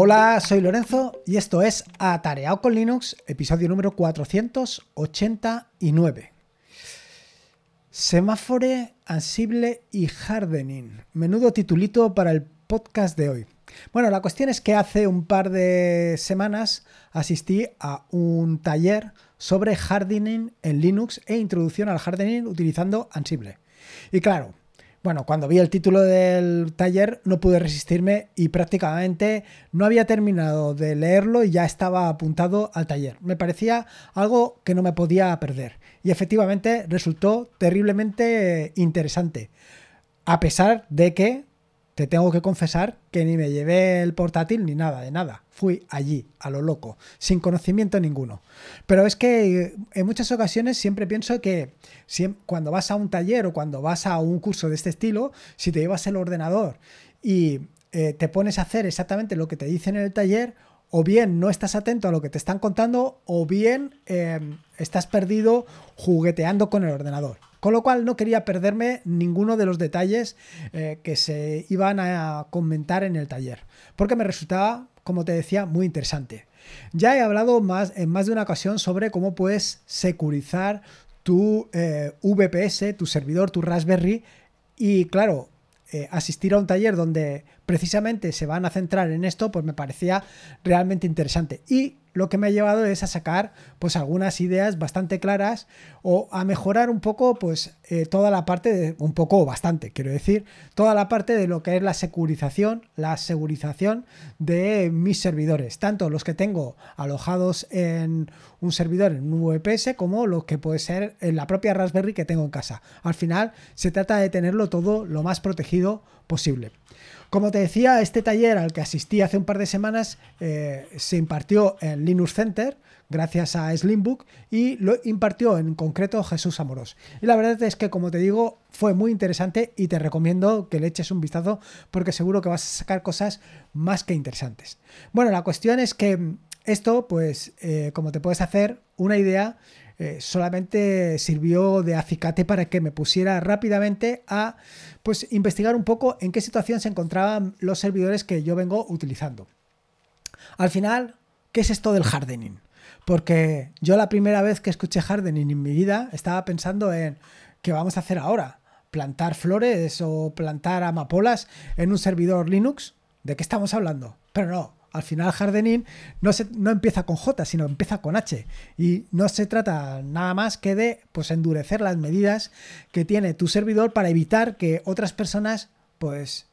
Hola, soy Lorenzo y esto es Atareado con Linux, episodio número 489. Semáfore, Ansible y Hardening. Menudo titulito para el podcast de hoy. Bueno, la cuestión es que hace un par de semanas asistí a un taller sobre hardening en Linux e introducción al hardening utilizando Ansible. Y claro, bueno, cuando vi el título del taller no pude resistirme y prácticamente no había terminado de leerlo y ya estaba apuntado al taller. Me parecía algo que no me podía perder y efectivamente resultó terriblemente interesante. A pesar de que te tengo que confesar que ni me llevé el portátil ni nada, de nada. Fui allí, a lo loco, sin conocimiento ninguno. Pero es que eh, en muchas ocasiones siempre pienso que cuando vas a un taller o cuando vas a un curso de este estilo, si te llevas el ordenador y eh, te pones a hacer exactamente lo que te dicen en el taller, o bien no estás atento a lo que te están contando, o bien em, estás perdido jugueteando con el ordenador. Con lo cual no quería perderme ninguno de los detalles eh, que se iban a comentar en el taller, porque me resultaba, como te decía, muy interesante. Ya he hablado más, en más de una ocasión sobre cómo puedes securizar tu eh, VPS, tu servidor, tu Raspberry, y claro, eh, asistir a un taller donde precisamente se van a centrar en esto, pues me parecía realmente interesante. Y lo que me ha llevado es a sacar pues algunas ideas bastante claras o a mejorar un poco pues eh, toda la parte de, un poco bastante, quiero decir, toda la parte de lo que es la securización, la segurización de mis servidores, tanto los que tengo alojados en un servidor en un VPS como los que puede ser en la propia Raspberry que tengo en casa. Al final se trata de tenerlo todo lo más protegido posible. Como te decía, este taller al que asistí hace un par de semanas eh, se impartió en Linux Center gracias a Slimbook y lo impartió en concreto Jesús Amorós. Y la verdad es que, como te digo, fue muy interesante y te recomiendo que le eches un vistazo porque seguro que vas a sacar cosas más que interesantes. Bueno, la cuestión es que esto, pues, eh, como te puedes hacer una idea, eh, solamente sirvió de acicate para que me pusiera rápidamente a pues, investigar un poco en qué situación se encontraban los servidores que yo vengo utilizando. Al final, ¿qué es esto del hardening? Porque yo la primera vez que escuché hardening en mi vida estaba pensando en qué vamos a hacer ahora, plantar flores o plantar amapolas en un servidor Linux. ¿De qué estamos hablando? Pero no, al final hardening no, se, no empieza con J, sino empieza con H. Y no se trata nada más que de pues, endurecer las medidas que tiene tu servidor para evitar que otras personas pues,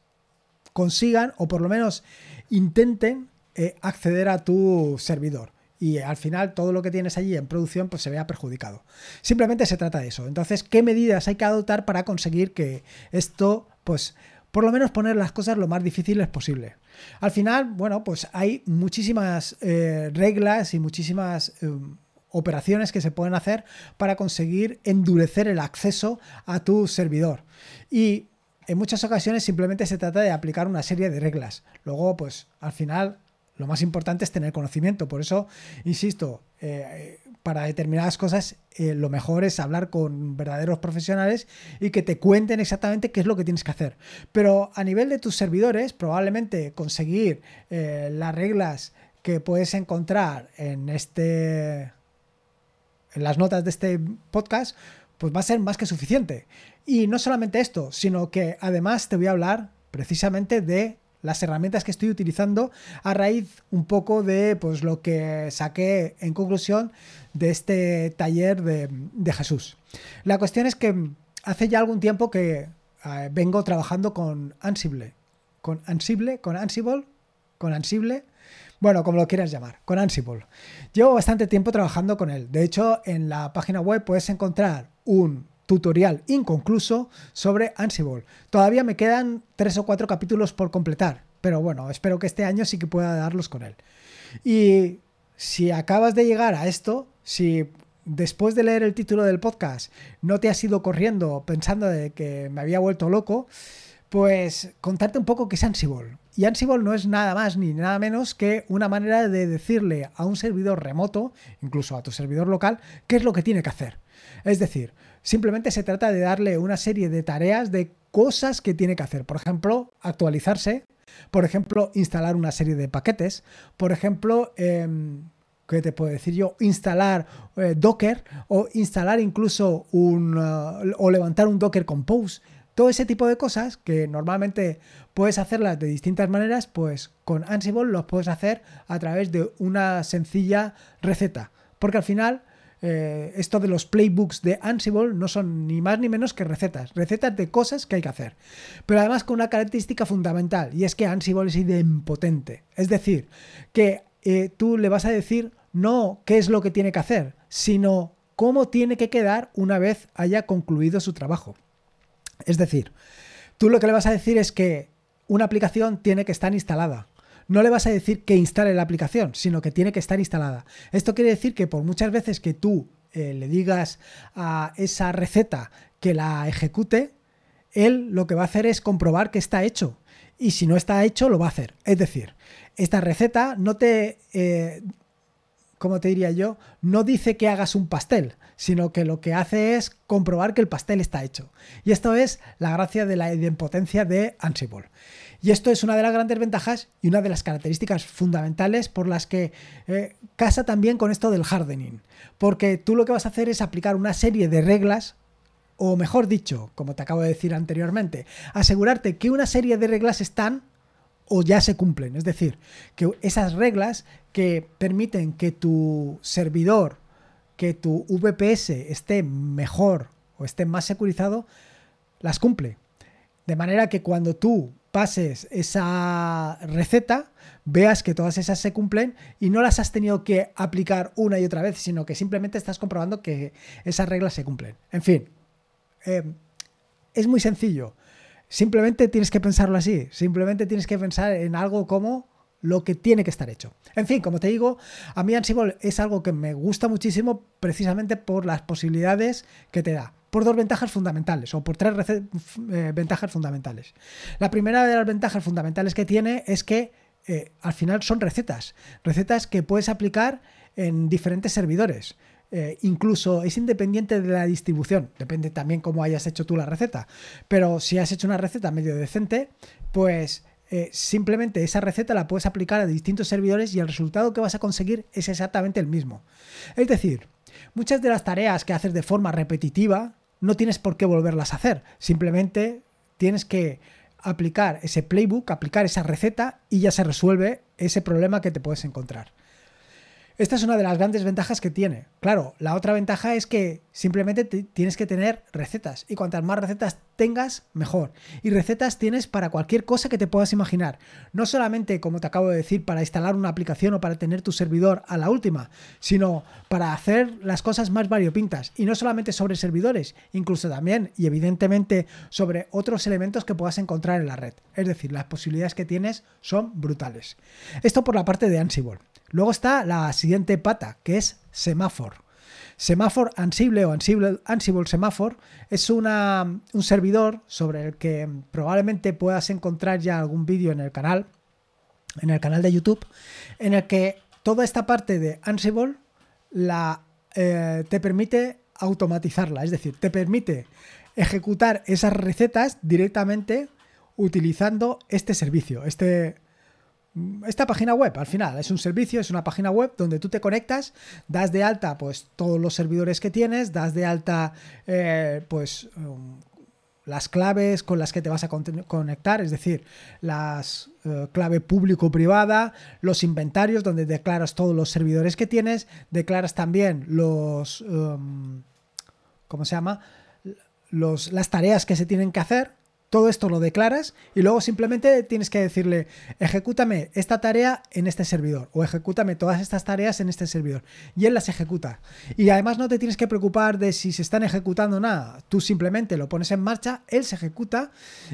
consigan o por lo menos intenten eh, acceder a tu servidor. Y al final todo lo que tienes allí en producción pues se vea perjudicado. Simplemente se trata de eso. Entonces, ¿qué medidas hay que adoptar para conseguir que esto, pues, por lo menos poner las cosas lo más difíciles posible? Al final, bueno, pues hay muchísimas eh, reglas y muchísimas eh, operaciones que se pueden hacer para conseguir endurecer el acceso a tu servidor. Y en muchas ocasiones simplemente se trata de aplicar una serie de reglas. Luego, pues al final, lo más importante es tener conocimiento. Por eso, insisto, eh, para determinadas cosas eh, lo mejor es hablar con verdaderos profesionales y que te cuenten exactamente qué es lo que tienes que hacer. Pero a nivel de tus servidores, probablemente conseguir eh, las reglas que puedes encontrar en este en las notas de este podcast, pues va a ser más que suficiente. Y no solamente esto, sino que además te voy a hablar precisamente de las herramientas que estoy utilizando a raíz un poco de pues, lo que saqué en conclusión de este taller de, Jesús. La cuestión es que hace ya algún tiempo que eh, vengo trabajando con Ansible, con Ansible, con Ansible, con Ansible, bueno, como lo quieras llamar, con Ansible. Llevo bastante tiempo trabajando con él. De hecho, en la página web puedes encontrar un tutorial inconcluso sobre Ansible. Todavía me quedan tres o cuatro capítulos por completar, pero bueno, espero que este año sí que pueda darlos con él. Y si acabas de llegar a esto, si después de leer el título del podcast no te has ido corriendo pensando de que me había vuelto loco, pues contarte un poco qué es Ansible. Y Ansible no es nada más ni nada menos que una manera de decirle a un servidor remoto, incluso a tu servidor local, qué es lo que tiene que hacer. Es decir, simplemente se trata de darle una serie de tareas, de cosas que tiene que hacer. Por ejemplo, actualizarse, Por ejemplo, instalar una serie de paquetes. Por ejemplo, em, ¿qué te puedo decir yo? Instalar eh, Docker o instalar incluso un... Uh, o levantar un Docker Compose. Todo ese tipo de cosas que normalmente puedes hacerlas de distintas maneras, pues con Ansible los puedes hacer a través de una sencilla receta. Porque al final eh, esto de los playbooks de Ansible no son ni más ni menos que recetas, recetas de cosas que hay que hacer. Pero además con una característica fundamental, y es que Ansible es idempotente. Es decir, que eh, tú le vas a decir no qué es lo que tiene que hacer, sino cómo tiene que quedar una vez haya concluido su trabajo. Es decir, tú lo que le vas a decir es que una aplicación tiene que estar instalada no le vas a decir que instale la aplicación, sino que tiene que estar instalada. Esto quiere decir que por muchas veces que tú eh, le digas a esa receta que la ejecute, él lo que va a hacer es comprobar que está hecho. Y si no está hecho, lo va a hacer. Es decir, esta receta no te, eh, ¿cómo te diría yo? No dice que hagas un pastel, sino que lo que hace es comprobar que el pastel está hecho. Y esto es la gracia de la idempotencia de Ansible. Y esto es una de las grandes ventajas y una de las características fundamentales por las que eh, casa también con esto del hardening. Porque tú lo que vas a hacer es aplicar una serie de reglas, o mejor dicho, como te acabo de decir anteriormente, asegurarte que una serie de reglas están o ya se cumplen. Es decir, que esas reglas que permiten que tu servidor, que tu VPS esté mejor o esté más securizado, las cumple. De manera que cuando tú pases esa receta, veas que todas esas se cumplen y no las has tenido que aplicar una y otra vez, sino que simplemente estás comprobando que esas reglas se cumplen. En fin, eh, es muy sencillo. Simplemente tienes que pensarlo así. Simplemente tienes que pensar en algo como lo que tiene que estar hecho. En fin, como te digo, a mí Ansible es algo que me gusta muchísimo precisamente por las posibilidades que te da por dos ventajas fundamentales o por tres eh, ventajas fundamentales. La primera de las ventajas fundamentales que tiene es que eh, al final son recetas, recetas que puedes aplicar en diferentes servidores. Eh, incluso es independiente de la distribución, depende también cómo hayas hecho tú la receta. Pero si has hecho una receta medio decente, pues simplemente esa receta la puedes aplicar a distintos servidores y el resultado que vas a conseguir es exactamente el mismo. Es decir, muchas de las tareas que haces de forma repetitiva no tienes por qué volverlas a hacer. Simplemente tienes que aplicar ese playbook, aplicar esa receta y ya se resuelve ese problema que te puedes encontrar. Esta es una de las grandes ventajas que tiene. Claro, la otra ventaja es que simplemente tienes que tener recetas y cuantas más recetas tengas, mejor. Y recetas tienes para cualquier cosa que te puedas imaginar. No solamente, como te acabo de decir, para instalar una aplicación o para tener tu servidor a la última, sino para hacer las cosas más variopintas. Y no solamente sobre servidores, incluso también y evidentemente sobre otros elementos que puedas encontrar en la red. Es decir, las posibilidades que tienes son brutales. Esto por la parte de Ansible. Luego está la siguiente pata, que es semáforo. Semáforo Ansible o Ansible, Ansible Semáforo es una, un servidor sobre el que probablemente puedas encontrar ya algún vídeo en el canal, en el canal de YouTube, en el que toda esta parte de Ansible la, eh, te permite automatizarla, es decir, te permite ejecutar esas recetas directamente utilizando este servicio, este esta página web, al final, es un servicio, es una página web donde tú te conectas, das de alta pues todos los servidores que tienes, das de alta eh, pues um, las claves con las que te vas a conectar, es decir, las eh, clave público-privada, los inventarios donde declaras todos los servidores que tienes, declaras también los, um, ¿cómo se llama? Los, las tareas que se tienen que hacer, todo esto lo declaras y luego simplemente tienes que decirle, ejecútame esta tarea en este servidor o ejecútame todas estas tareas en este servidor. Y él las ejecuta. Y además no te tienes que preocupar de si se están ejecutando nada. Tú simplemente lo pones en marcha, él se ejecuta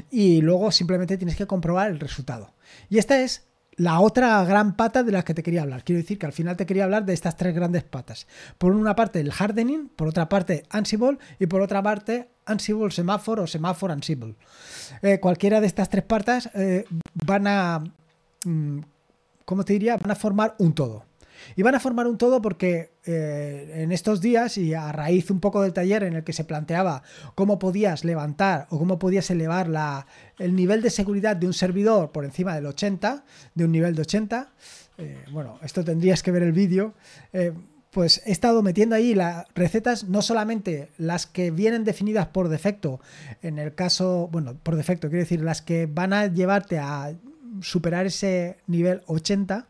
y luego simplemente tienes que comprobar el resultado. Y esta es la otra gran pata de la que te quería hablar. Quiero decir que al final te quería hablar de estas tres grandes patas. Por una parte el hardening, por otra parte Ansible y por otra parte Ansible semáforo o semáforo Ansible. Eh, cualquiera de estas tres patas eh, van a, mm, ¿cómo te diría? Van a formar un todo. Y van a formar un todo porque eh, en estos días y a raíz un poco del taller en el que se planteaba cómo podías levantar o cómo podías elevar la, el nivel de seguridad de un servidor por encima del 80, de un nivel de 80, eh, bueno, esto tendrías que ver el vídeo. Eh, pues he estado metiendo ahí las recetas, no solamente las que vienen definidas por defecto, en el caso, bueno, por defecto, quiero decir, las que van a llevarte a superar ese nivel 80,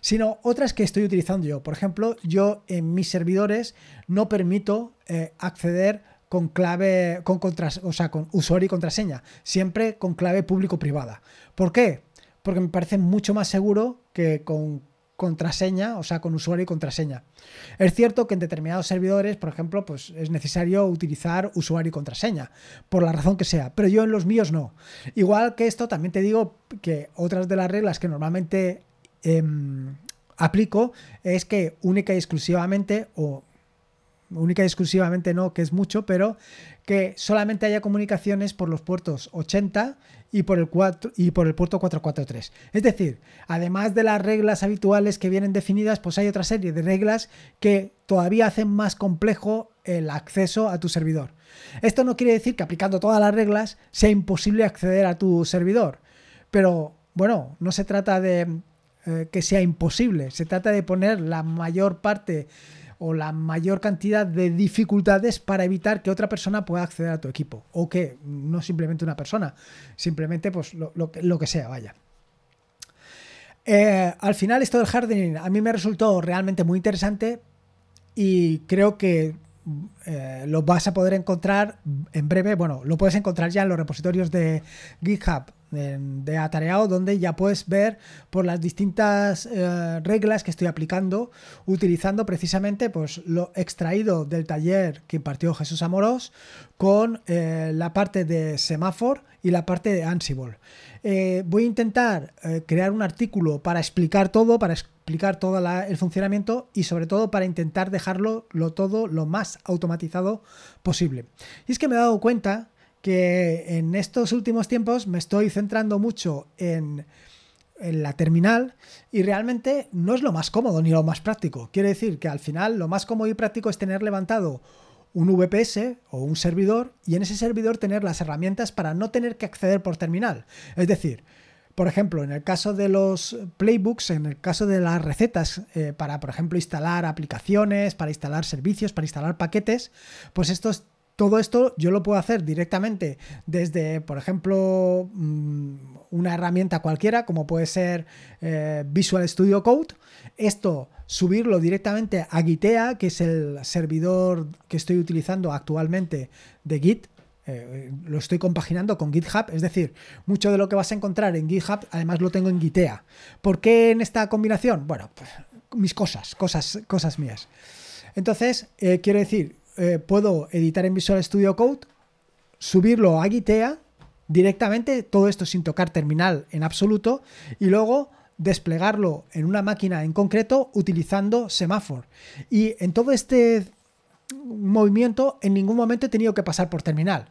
sino otras que estoy utilizando yo. Por ejemplo, yo en mis servidores no permito eh, acceder con clave, con o sea, con usuario y contraseña, siempre con clave público-privada. ¿Por qué? Porque me parece mucho más seguro que con contraseña, o sea, con usuario y contraseña. Es cierto que en determinados servidores, por ejemplo, pues es necesario utilizar usuario y contraseña, por la razón que sea, pero yo en los míos no. Igual que esto, también te digo que otras de las reglas que normalmente em, aplico es que única y exclusivamente, o única y exclusivamente no, que es mucho, pero que solamente haya comunicaciones por los puertos 80 y por el, 4, y por el puerto 443. Es decir, además de las reglas habituales que vienen definidas, pues hay otra serie de reglas que todavía hacen más complejo el acceso a tu servidor. Esto no quiere decir que aplicando todas las reglas sea imposible acceder a tu servidor, pero bueno, no se trata de eh, que sea imposible, se trata de poner la mayor parte o la mayor cantidad de dificultades para evitar que otra persona pueda acceder a tu equipo. O que no simplemente una persona, simplemente pues lo, que sea, vaya. Eh, al final esto del hardening a mí me resultó realmente muy interesante y creo que eh, lo vas a poder encontrar en breve. Bueno, lo puedes encontrar ya en los repositorios de GitHub de Atareado, donde ya puedes ver por las distintas eh, reglas que estoy aplicando, utilizando precisamente pues, lo extraído del taller que impartió Jesús Amorós con eh, la parte de semáforo y la parte de Ansible. Eh, voy a intentar crear un artículo para explicar todo, para explicar todo el funcionamiento y sobre todo para intentar dejarlo lo, todo lo más automatizado posible. Y es que me he dado cuenta que en estos últimos tiempos me estoy centrando mucho en, la terminal y realmente no es lo más cómodo ni lo más práctico. Quiere decir que al final lo más cómodo y práctico es tener levantado un VPS o un servidor y en ese servidor tener las herramientas para no tener que acceder por terminal. Es decir, por ejemplo, en el caso de los playbooks, en el caso de las recetas eh, para, por ejemplo, instalar aplicaciones, para instalar servicios, para instalar paquetes, pues estos todo esto yo lo puedo hacer directamente desde, por ejemplo, mm, una herramienta cualquiera, como puede ser eh, Visual Studio Code. Esto, subirlo directamente a Gitea, que es el servidor que estoy utilizando actualmente de Git. Eh, lo estoy compaginando con GitHub, es decir, mucho de lo que vas a encontrar en GitHub, además lo tengo en Gitea. ¿Por qué en esta combinación? Bueno, pues mis cosas, cosas, cosas mías. Entonces, eh, quiero decir, eh, puedo editar en Visual Studio Code, subirlo a Gitea directamente, todo esto sin tocar terminal en absoluto, y luego desplegarlo en una máquina en concreto utilizando semáforo. Y en todo este movimiento en ningún momento he tenido que pasar por terminal.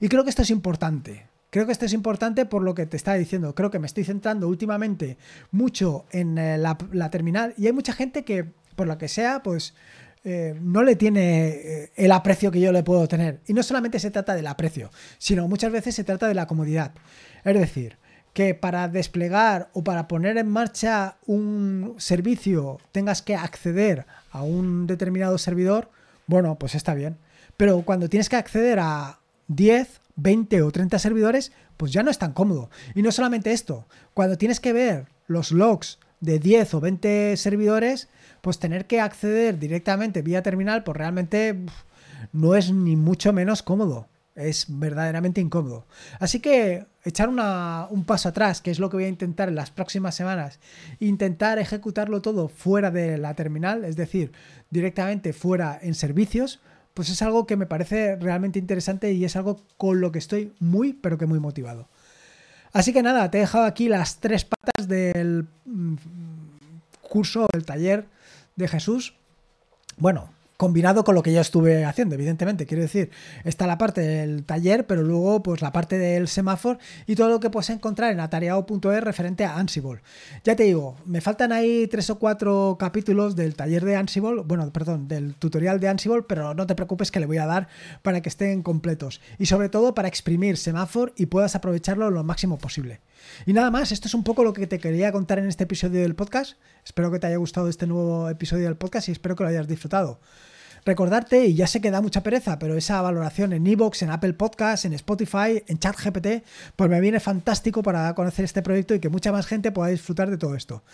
Y creo que esto es importante. Creo que esto es importante por lo que te estaba diciendo. Creo que me estoy centrando últimamente mucho en eh, la, la terminal y hay mucha gente que, por lo que sea, pues eh, no le tiene eh, el aprecio que yo le puedo tener. Y no solamente se trata del aprecio, sino muchas veces se trata de la comodidad. Es decir, que para desplegar o para poner en marcha un servicio tengas que acceder a un determinado servidor, bueno, pues está bien. Pero cuando tienes que acceder a 10, 20 o 30 servidores, pues ya no es tan cómodo. Y no solamente esto, cuando tienes que ver los logs de 10 o 20 servidores, pues tener que acceder directamente vía terminal, pues realmente no es ni mucho menos cómodo. Es verdaderamente incómodo. Así que echar un paso atrás, que es lo que voy a intentar en las próximas semanas, intentar ejecutarlo todo fuera de la terminal, es decir, directamente fuera en servicios, pues es algo que me parece realmente interesante y es algo con lo que estoy muy, pero que muy motivado. Así que nada, te he dejado aquí las tres patas del mm, curso, del taller de Jesús. Bueno, combinado con lo que yo estuve haciendo, evidentemente. Quiero decir, está la parte del taller, pero luego pues la parte del semáforo y todo lo que puedes encontrar en atareado.es referente a Ansible. Ya te digo, me faltan ahí tres o cuatro capítulos del taller de Ansible, bueno, perdón, del tutorial de Ansible, pero no te preocupes que le voy a dar para que estén completos y sobre todo para exprimir semáforo y puedas aprovecharlo lo máximo posible. Y nada más, esto es un poco lo que te quería contar en este episodio del podcast. Espero que te haya gustado este nuevo episodio del podcast y espero que lo hayas disfrutado. Recordarte, y ya sé que da mucha pereza, pero esa valoración en Evox, en Apple Podcasts, en Spotify, en ChatGPT, pues me viene fantástico para conocer este proyecto y que mucha más gente pueda disfrutar de todo esto.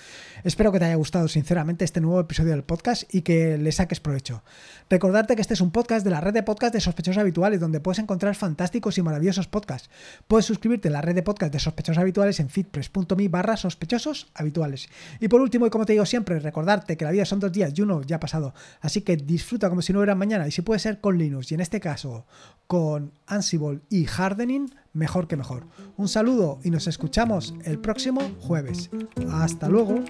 Espero que te haya gustado sinceramente este nuevo episodio del podcast y que le saques provecho. Recordarte que este es un podcast de la red de podcast de sospechosos habituales, donde puedes encontrar fantásticos y maravillosos podcasts. Puedes suscribirte a la red de podcast de sospechosos habituales en fitpress.me barra sospechosos habituales. Y por último, y como te digo siempre, recordarte que la vida son dos días y uno ya ha pasado. Así que disfruta si no hubiera mañana y si puede ser con Linux y en este caso con Ansible y Hardening, mejor que mejor. Un saludo y nos escuchamos el próximo jueves. Hasta luego.